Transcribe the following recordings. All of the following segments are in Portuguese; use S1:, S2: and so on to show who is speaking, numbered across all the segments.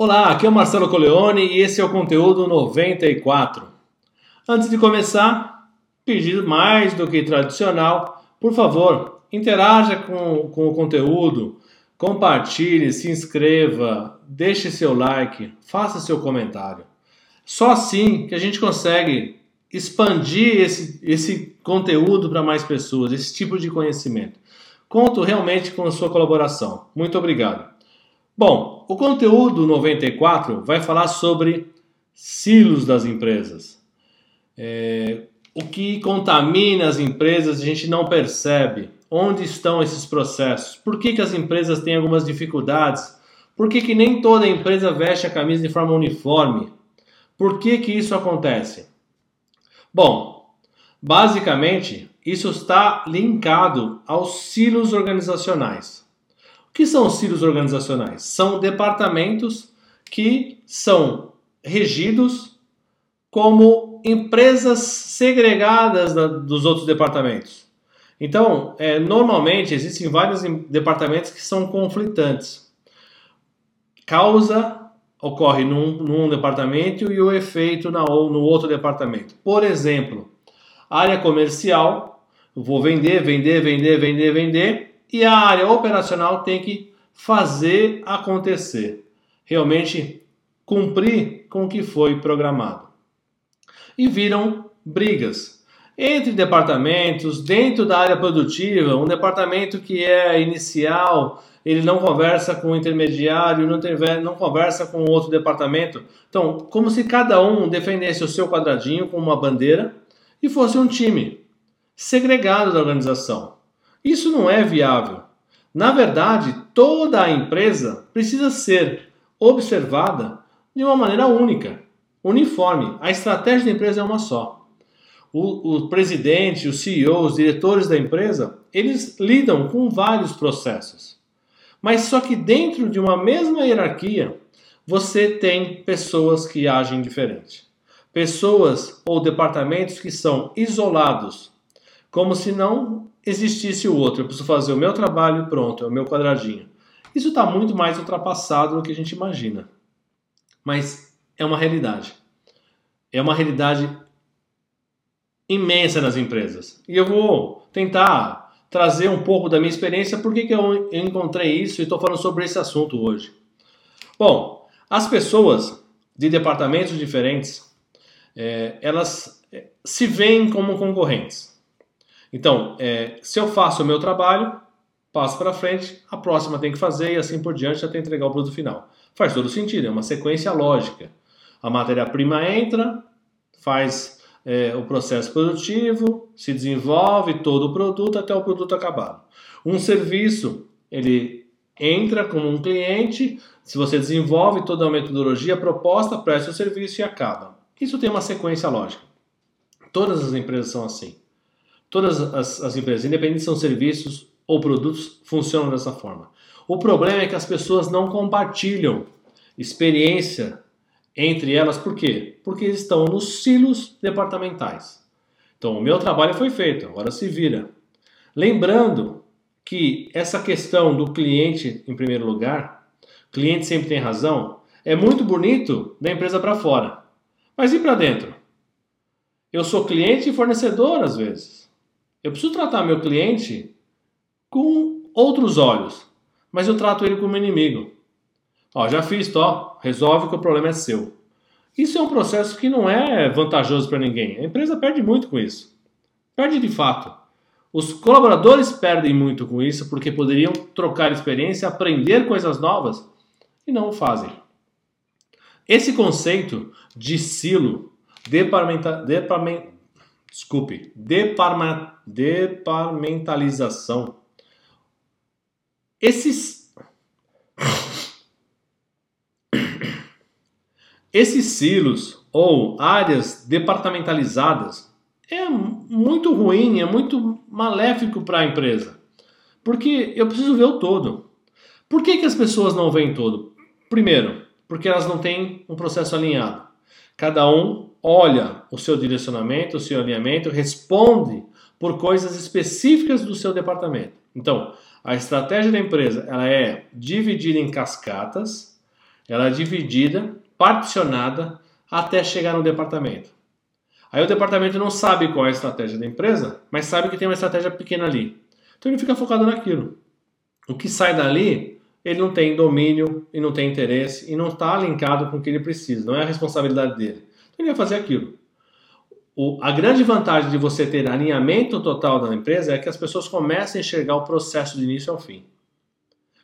S1: Olá, aqui é o Marcelo Coleone e esse é o conteúdo 94. Antes de começar, pedir mais do que tradicional, por favor, interaja com, com o conteúdo, compartilhe, se inscreva, deixe seu like, faça seu comentário. Só assim que a gente consegue expandir esse, esse conteúdo para mais pessoas, esse tipo de conhecimento. Conto realmente com a sua colaboração. Muito obrigado. Bom, o conteúdo 94 vai falar sobre silos das empresas. É, o que contamina as empresas a gente não percebe. Onde estão esses processos? Por que, que as empresas têm algumas dificuldades? Por que, que nem toda empresa veste a camisa de forma uniforme? Por que, que isso acontece? Bom, basicamente, isso está linkado aos silos organizacionais que são os silos organizacionais? São departamentos que são regidos como empresas segregadas da, dos outros departamentos. Então, é, normalmente existem vários departamentos que são conflitantes. Causa ocorre num, num departamento e o efeito na, no outro departamento. Por exemplo, área comercial, vou vender, vender, vender, vender, vender e a área operacional tem que fazer acontecer, realmente cumprir com o que foi programado. E viram brigas entre departamentos, dentro da área produtiva, um departamento que é inicial, ele não conversa com o intermediário, não, tem, não conversa com outro departamento. Então, como se cada um defendesse o seu quadradinho com uma bandeira e fosse um time segregado da organização. Isso não é viável. Na verdade, toda a empresa precisa ser observada de uma maneira única, uniforme. A estratégia da empresa é uma só. O, o presidente, o CEO, os diretores da empresa, eles lidam com vários processos. Mas só que dentro de uma mesma hierarquia, você tem pessoas que agem diferente. Pessoas ou departamentos que são isolados, como se não existisse o outro. Eu preciso fazer o meu trabalho pronto, é o meu quadradinho. Isso está muito mais ultrapassado do que a gente imagina. Mas é uma realidade. É uma realidade imensa nas empresas. E eu vou tentar trazer um pouco da minha experiência, por que eu encontrei isso e estou falando sobre esse assunto hoje. Bom, as pessoas de departamentos diferentes, é, elas é, se veem como concorrentes. Então, é, se eu faço o meu trabalho, passo para frente, a próxima tem que fazer e assim por diante até entregar o produto final. Faz todo sentido, é uma sequência lógica. A matéria-prima entra, faz é, o processo produtivo, se desenvolve todo o produto até o produto acabado. Um serviço, ele entra como um cliente, se você desenvolve toda a metodologia proposta, presta o serviço e acaba. Isso tem uma sequência lógica. Todas as empresas são assim. Todas as, as empresas, independente se são serviços ou produtos, funcionam dessa forma. O problema é que as pessoas não compartilham experiência entre elas, por quê? Porque estão nos silos departamentais. Então, o meu trabalho foi feito, agora se vira. Lembrando que essa questão do cliente em primeiro lugar, cliente sempre tem razão, é muito bonito da empresa para fora. Mas e para dentro? Eu sou cliente e fornecedor às vezes. Eu preciso tratar meu cliente com outros olhos, mas eu trato ele como inimigo. Ó, já fiz, ó, resolve que o problema é seu. Isso é um processo que não é vantajoso para ninguém. A empresa perde muito com isso. Perde de fato. Os colaboradores perdem muito com isso porque poderiam trocar experiência, aprender coisas novas e não o fazem. Esse conceito de silo, departamenta, departamenta, desculpe, deparma, departamentalização. Esses esses silos ou áreas departamentalizadas é muito ruim, é muito maléfico para a empresa. Porque eu preciso ver o todo. Por que, que as pessoas não veem todo? Primeiro, porque elas não têm um processo alinhado. Cada um olha o seu direcionamento, o seu alinhamento, responde por coisas específicas do seu departamento. Então, a estratégia da empresa ela é dividida em cascatas Ela é dividida, particionada até chegar no departamento. Aí o departamento não sabe qual é a estratégia da empresa, mas sabe que tem uma estratégia pequena ali. Então ele fica focado naquilo. O que sai dali, ele não tem domínio e não tem interesse e não está linkado com o que ele precisa, não é a responsabilidade dele. Então ele vai fazer aquilo. O, a grande vantagem de você ter alinhamento total da empresa é que as pessoas começam a enxergar o processo de início ao fim.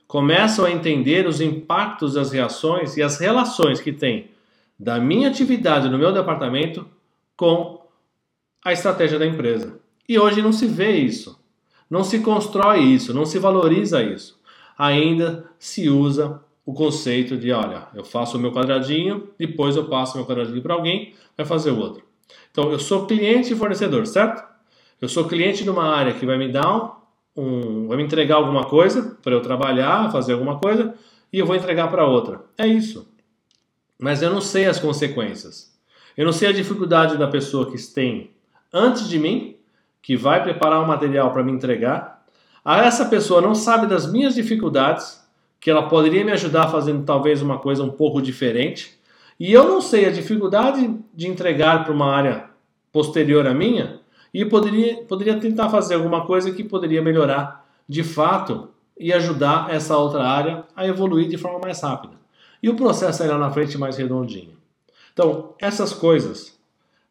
S1: Começam a entender os impactos das reações e as relações que tem da minha atividade no meu departamento com a estratégia da empresa. E hoje não se vê isso, não se constrói isso, não se valoriza isso. Ainda se usa o conceito de, olha, eu faço o meu quadradinho, depois eu passo o meu quadradinho para alguém, vai fazer o outro. Então, eu sou cliente e fornecedor, certo? Eu sou cliente de uma área que vai me dar um, vai me entregar alguma coisa para eu trabalhar, fazer alguma coisa, e eu vou entregar para outra. É isso. Mas eu não sei as consequências. Eu não sei a dificuldade da pessoa que tem antes de mim, que vai preparar o material para me entregar. A essa pessoa não sabe das minhas dificuldades, que ela poderia me ajudar fazendo talvez uma coisa um pouco diferente. E eu não sei a dificuldade de entregar para uma área posterior à minha e poderia, poderia tentar fazer alguma coisa que poderia melhorar de fato e ajudar essa outra área a evoluir de forma mais rápida. E o processo aí lá na frente mais redondinho. Então, essas coisas,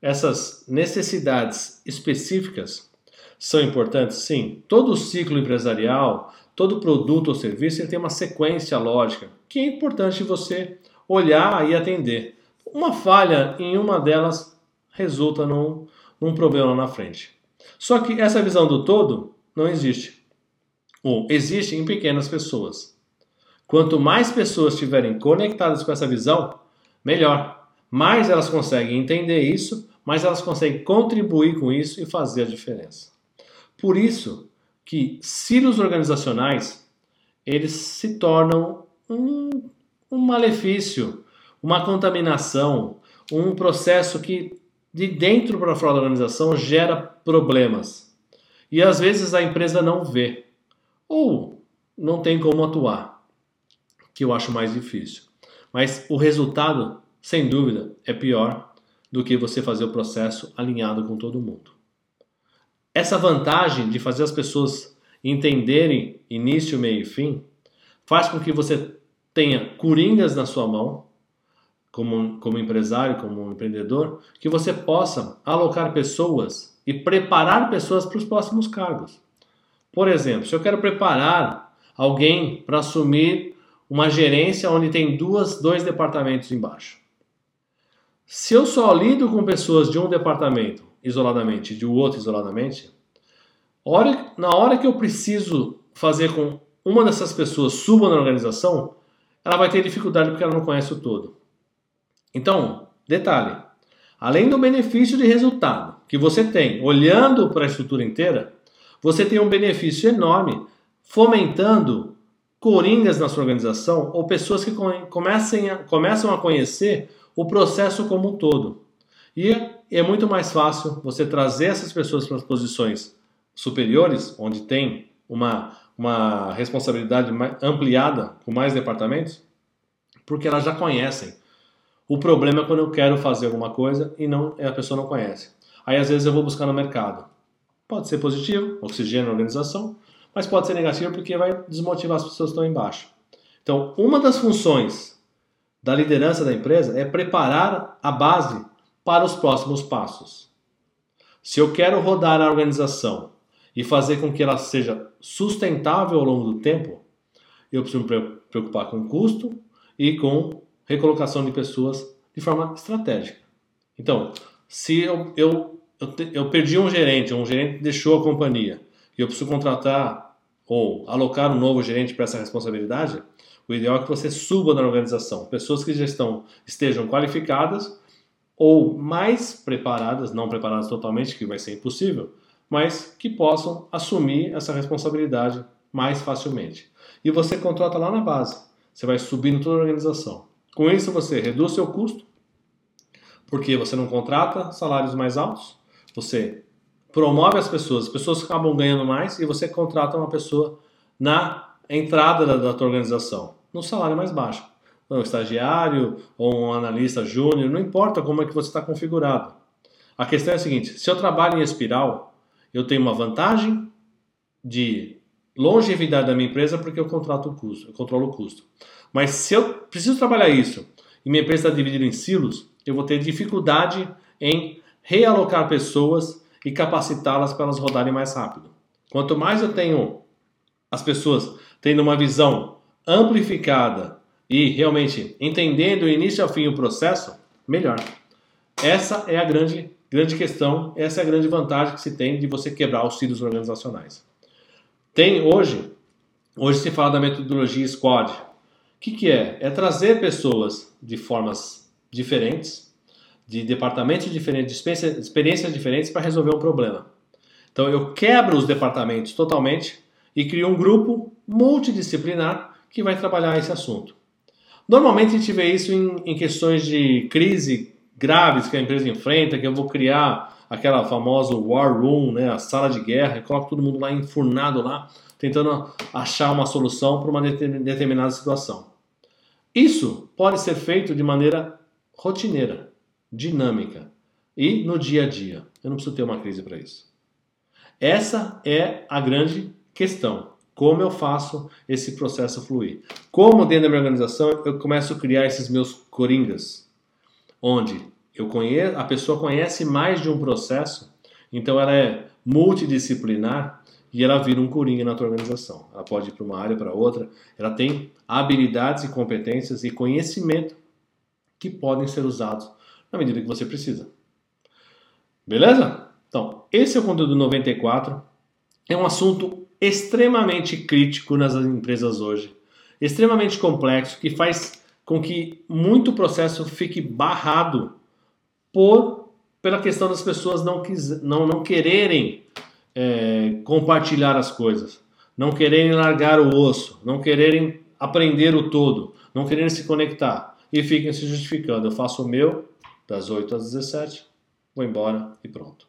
S1: essas necessidades específicas são importantes? Sim. Todo ciclo empresarial, todo produto ou serviço ele tem uma sequência lógica que é importante você olhar e atender. Uma falha em uma delas resulta num, num problema na frente. Só que essa visão do todo não existe. Ou existe em pequenas pessoas. Quanto mais pessoas estiverem conectadas com essa visão, melhor mais elas conseguem entender isso, mais elas conseguem contribuir com isso e fazer a diferença. Por isso que silos organizacionais eles se tornam um, um malefício, uma contaminação, um processo que de dentro para fora da organização gera problemas. E às vezes a empresa não vê ou não tem como atuar, que eu acho mais difícil. Mas o resultado sem dúvida, é pior do que você fazer o processo alinhado com todo mundo. Essa vantagem de fazer as pessoas entenderem início, meio e fim faz com que você tenha coringas na sua mão, como, como empresário, como empreendedor, que você possa alocar pessoas e preparar pessoas para os próximos cargos. Por exemplo, se eu quero preparar alguém para assumir uma gerência onde tem duas, dois departamentos embaixo. Se eu só lido com pessoas de um departamento isoladamente e de outro isoladamente, na hora que eu preciso fazer com uma dessas pessoas suba na organização, ela vai ter dificuldade porque ela não conhece o todo. Então, detalhe: além do benefício de resultado que você tem olhando para a estrutura inteira, você tem um benefício enorme fomentando coringas na sua organização ou pessoas que comecem a, começam a conhecer o processo como um todo. E é muito mais fácil você trazer essas pessoas para as posições superiores, onde tem uma, uma responsabilidade ampliada com mais departamentos, porque elas já conhecem. O problema é quando eu quero fazer alguma coisa e não a pessoa não conhece. Aí às vezes eu vou buscar no mercado. Pode ser positivo, oxigênio na organização, mas pode ser negativo porque vai desmotivar as pessoas que estão embaixo. Então, uma das funções da liderança da empresa é preparar a base para os próximos passos. Se eu quero rodar a organização e fazer com que ela seja sustentável ao longo do tempo, eu preciso me preocupar com custo e com recolocação de pessoas de forma estratégica. Então, se eu, eu, eu, eu perdi um gerente, um gerente deixou a companhia, e eu preciso contratar ou alocar um novo gerente para essa responsabilidade, o ideal é que você suba na organização. Pessoas que já estão, estejam qualificadas ou mais preparadas, não preparadas totalmente, que vai ser impossível, mas que possam assumir essa responsabilidade mais facilmente. E você contrata lá na base. Você vai subindo toda a organização. Com isso você reduz seu custo, porque você não contrata salários mais altos, você promove as pessoas, as pessoas acabam ganhando mais e você contrata uma pessoa na entrada da, da tua organização, no salário mais baixo. um estagiário ou um analista júnior, não importa como é que você está configurado. A questão é a seguinte: se eu trabalho em espiral, eu tenho uma vantagem de longevidade da minha empresa porque eu contrato o custo, eu controlo o custo. Mas se eu preciso trabalhar isso e minha empresa está dividida em silos, eu vou ter dificuldade em realocar pessoas e capacitá-las para elas rodarem mais rápido. Quanto mais eu tenho as pessoas tendo uma visão amplificada e realmente entendendo do início ao fim o processo, melhor. Essa é a grande, grande questão, essa é a grande vantagem que se tem de você quebrar os silos organizacionais. Tem hoje, hoje se fala da metodologia Squad. O que, que é? É trazer pessoas de formas diferentes, de departamentos diferentes, de experiências diferentes para resolver um problema. Então eu quebro os departamentos totalmente e crio um grupo multidisciplinar que vai trabalhar esse assunto. Normalmente a gente vê isso em, em questões de crise graves que a empresa enfrenta, que eu vou criar aquela famosa war room, né, a sala de guerra, e coloco todo mundo lá enfurnado lá, tentando achar uma solução para uma determinada situação. Isso pode ser feito de maneira rotineira, dinâmica e no dia a dia. Eu não preciso ter uma crise para isso. Essa é a grande questão. Como eu faço esse processo fluir? Como dentro da minha organização eu começo a criar esses meus coringas, onde eu conheço, a pessoa conhece mais de um processo, então ela é multidisciplinar e ela vira um coringa na tua organização. Ela pode ir para uma área para outra, ela tem habilidades e competências e conhecimento que podem ser usados na medida que você precisa. Beleza? Então, esse é o conteúdo 94. É um assunto extremamente crítico nas empresas hoje, extremamente complexo, que faz com que muito processo fique barrado por pela questão das pessoas não, quis, não, não quererem é, compartilhar as coisas, não quererem largar o osso, não quererem aprender o todo, não quererem se conectar e fiquem se justificando. Eu faço o meu das 8 às 17, vou embora e pronto.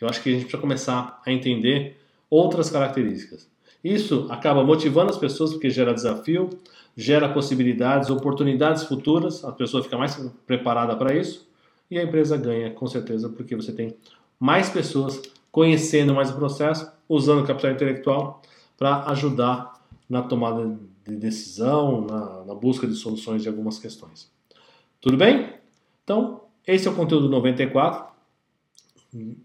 S1: Eu acho que a gente precisa começar a entender outras características. Isso acaba motivando as pessoas porque gera desafio, gera possibilidades, oportunidades futuras, a pessoa fica mais preparada para isso e a empresa ganha com certeza porque você tem mais pessoas conhecendo mais o processo, usando capital intelectual para ajudar na tomada de decisão, na, na busca de soluções de algumas questões. Tudo bem? Então, esse é o conteúdo 94.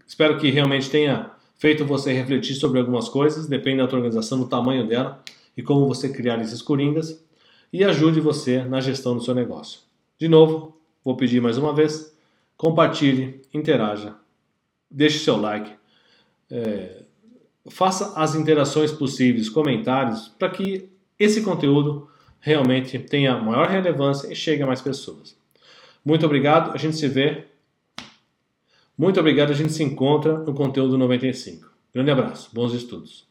S1: Espero que realmente tenha feito você refletir sobre algumas coisas, depende da tua organização, do tamanho dela e como você criar esses coringas e ajude você na gestão do seu negócio. De novo, vou pedir mais uma vez, compartilhe, interaja, deixe seu like, é, faça as interações possíveis, comentários, para que esse conteúdo realmente tenha maior relevância e chegue a mais pessoas. Muito obrigado, a gente se vê muito obrigado, a gente se encontra no conteúdo 95. Grande abraço, bons estudos.